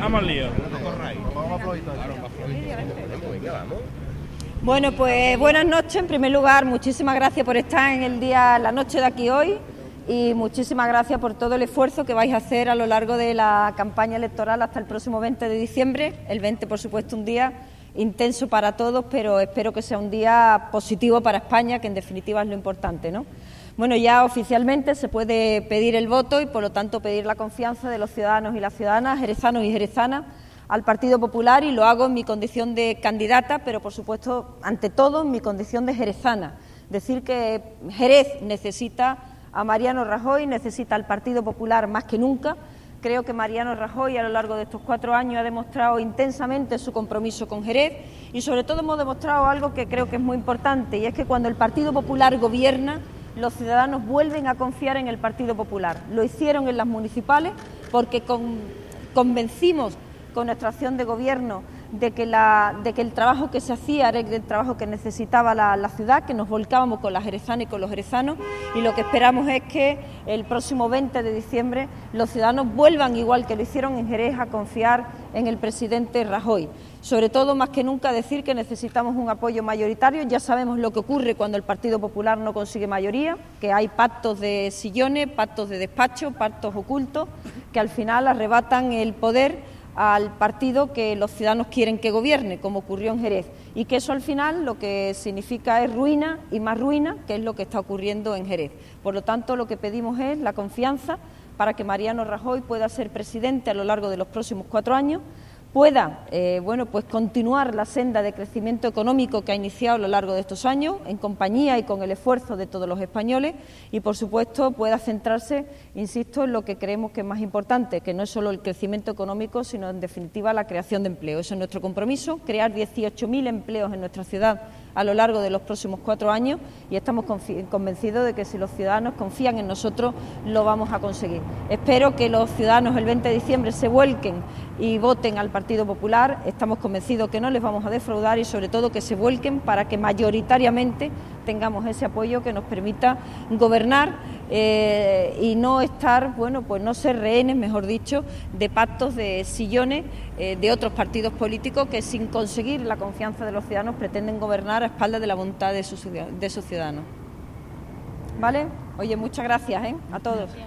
Vamos al lío. Bueno, pues buenas noches. En primer lugar, muchísimas gracias por estar en el día, la noche de aquí hoy y muchísimas gracias por todo el esfuerzo que vais a hacer a lo largo de la campaña electoral hasta el próximo 20 de diciembre. El 20, por supuesto, un día intenso para todos, pero espero que sea un día positivo para España, que en definitiva es lo importante, ¿no? Bueno, ya oficialmente se puede pedir el voto y, por lo tanto, pedir la confianza de los ciudadanos y las ciudadanas, jerezanos y jerezanas, al Partido Popular y lo hago en mi condición de candidata, pero, por supuesto, ante todo, en mi condición de jerezana. Decir que Jerez necesita a Mariano Rajoy, necesita al Partido Popular más que nunca. Creo que Mariano Rajoy a lo largo de estos cuatro años ha demostrado intensamente su compromiso con Jerez y sobre todo hemos demostrado algo que creo que es muy importante y es que cuando el Partido Popular gobierna, los ciudadanos vuelven a confiar en el Partido Popular. Lo hicieron en las municipales porque convencimos con nuestra acción de gobierno de que, la, de que el trabajo que se hacía era el trabajo que necesitaba la, ciudad, que nos volcábamos con las jerezanas y con los jerezanos y lo que esperamos es que el próximo 20 de diciembre los ciudadanos vuelvan, igual que lo hicieron en Jerez, a confiar en el presidente Rajoy. Sobre todo, más que nunca, decir que necesitamos un apoyo mayoritario. Ya sabemos lo que ocurre cuando el Partido Popular no consigue mayoría, que hay pactos de sillones, pactos de despacho, pactos ocultos, que al final arrebatan el poder al partido que los ciudadanos quieren que gobierne, como ocurrió en Jerez, y que eso al final lo que significa es ruina y más ruina, que es lo que está ocurriendo en Jerez. Por lo tanto, lo que pedimos es la confianza para que Mariano Rajoy pueda ser presidente a lo largo de los próximos cuatro años, pueda eh, bueno, pues continuar la senda de crecimiento económico que ha iniciado a lo largo de estos años, en compañía y con el esfuerzo de todos los españoles, y por supuesto pueda centrarse, insisto, en lo que creemos que es más importante, que no es solo el crecimiento económico, sino en definitiva la creación de empleo. Eso es nuestro compromiso, crear 18.000 empleos en nuestra ciudad a lo largo de los próximos cuatro años y estamos convencidos de que si los ciudadanos confían en nosotros lo vamos a conseguir. Espero que los ciudadanos el 20 de diciembre se vuelquen y voten al Partido Popular. Estamos convencidos que no les vamos a defraudar y sobre todo que se vuelquen para que mayoritariamente tengamos ese apoyo que nos permita gobernar eh, y no estar, bueno, pues no ser rehenes, mejor dicho, de pactos de sillones eh, de otros partidos políticos que sin conseguir la confianza de los ciudadanos pretenden gobernar a espaldas de la voluntad de sus, de ciudadanos. ¿Vale? Oye, muchas gracias ¿eh? a todos.